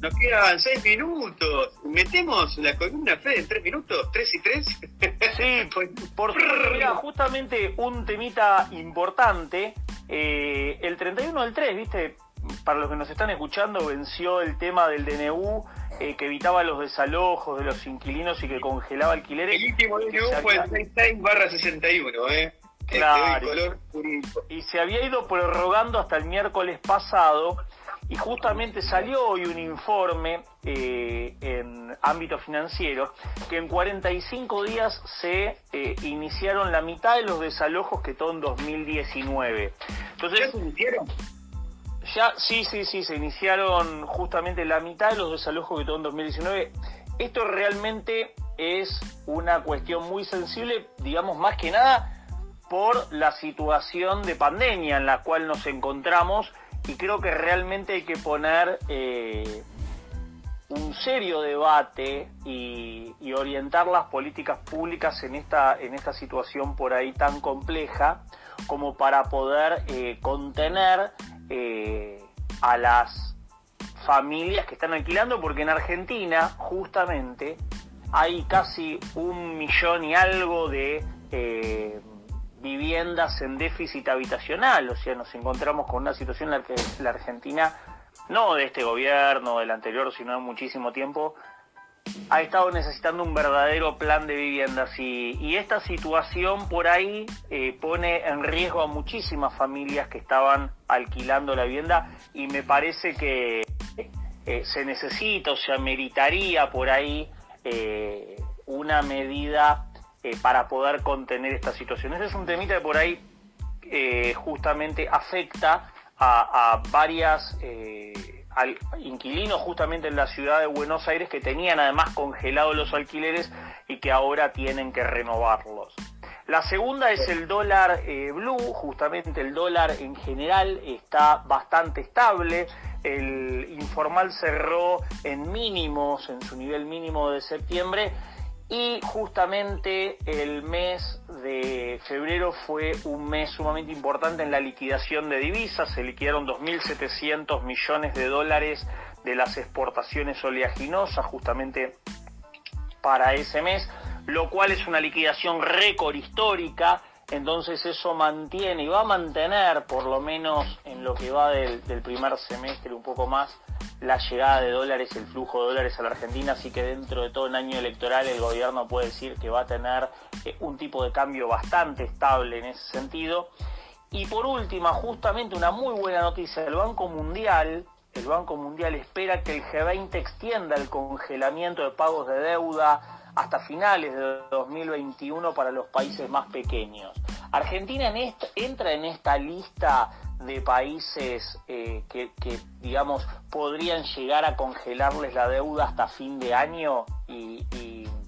Nos quedan seis minutos. ¿Metemos la columna Fede en tres minutos? ¿Tres y tres? Sí, por mira, justamente un temita importante. Eh, el 31 del 3, ¿viste? Para los que nos están escuchando, venció el tema del DNU eh, que evitaba los desalojos de los inquilinos y que congelaba alquileres. El último DNU fue el 66 barra 61, ¿eh? Este, claro. y se había ido prorrogando hasta el miércoles pasado y justamente salió hoy un informe eh, en ámbito financiero que en 45 días se eh, iniciaron la mitad de los desalojos que todo en 2019. Entonces, ¿Ya se iniciaron? Ya, sí, sí, sí, se iniciaron justamente la mitad de los desalojos que todo en 2019. Esto realmente es una cuestión muy sensible, digamos, más que nada por la situación de pandemia en la cual nos encontramos y creo que realmente hay que poner eh, un serio debate y, orientar las políticas públicas en esta, en esta situación por ahí tan compleja como para poder eh, contener eh, a las familias que están alquilando, porque en Argentina justamente hay casi un millón y algo de viviendas en déficit habitacional, o sea, nos encontramos con una situación en la que la Argentina, no de este gobierno, del anterior, sino de muchísimo tiempo, ha estado necesitando un verdadero plan de viviendas. Y, esta situación por ahí eh, pone en riesgo a muchísimas familias que estaban alquilando la vivienda y me parece que eh, se necesita o se meritaría por ahí eh, una medida eh, para poder contener esta situación. Ese es un temita que por ahí eh, justamente afecta a, varias eh, inquilinos justamente en la ciudad de Buenos Aires que tenían además congelados los alquileres y que ahora tienen que renovarlos. La segunda es el dólar blue, justamente el dólar en general está bastante estable, el informal cerró en mínimos, en su nivel mínimo de septiembre, y justamente el mes de febrero fue un mes sumamente importante en la liquidación de divisas. Se liquidaron 2.700 millones de dólares de las exportaciones oleaginosas justamente para ese mes, lo cual es una liquidación récord histórica. Entonces eso mantiene y va a mantener, por lo menos en lo que va del, del primer semestre, un poco más, la llegada de dólares, el flujo de dólares a la Argentina, así que dentro de todo el año electoral el gobierno puede decir que va a tener eh, un tipo de cambio bastante estable en ese sentido. Y por última, justamente una muy buena noticia, el Banco Mundial, el Banco Mundial espera que el G20 extienda el congelamiento de pagos de deuda hasta finales de 2021 para los países más pequeños. Argentina entra en esta lista de países eh, que, digamos, podrían llegar a congelarles la deuda hasta fin de año y,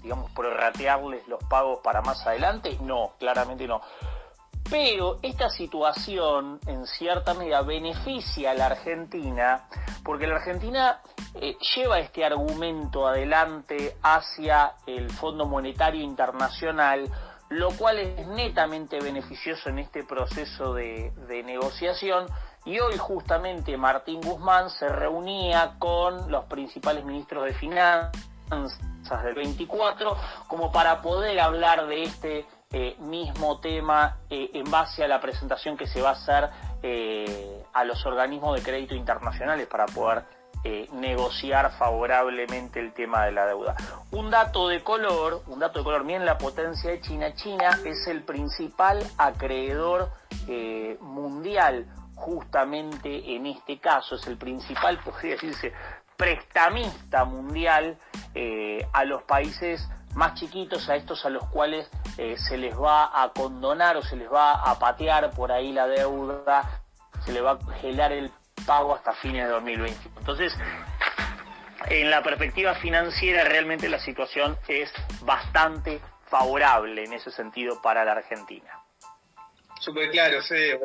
digamos, prorratearles los pagos para más adelante? No, claramente no. Pero esta situación, en cierta medida, beneficia a la Argentina, porque la Argentina eh, lleva este argumento adelante hacia el Fondo Monetario Internacional, lo cual es netamente beneficioso en este proceso de, negociación. Y hoy justamente Martín Guzmán se reunía con los principales ministros de finanzas del 24 como para poder hablar de este eh, mismo tema eh, en base a la presentación que se va a hacer eh, a los organismos de crédito internacionales para poder eh, negociar favorablemente el tema de la deuda. Un dato de color, un dato de color, miren la potencia de China. China es el principal acreedor eh, mundial, justamente en este caso, es el principal, podría decirse, prestamista mundial eh, a los países más chiquitos, a estos a los cuales se les va a condonar o se les va a patear por ahí la deuda, se les va a congelar el pago hasta fines de 2021. Entonces, en la perspectiva financiera realmente la situación es bastante favorable en ese sentido para la Argentina. Súper claro, Fede.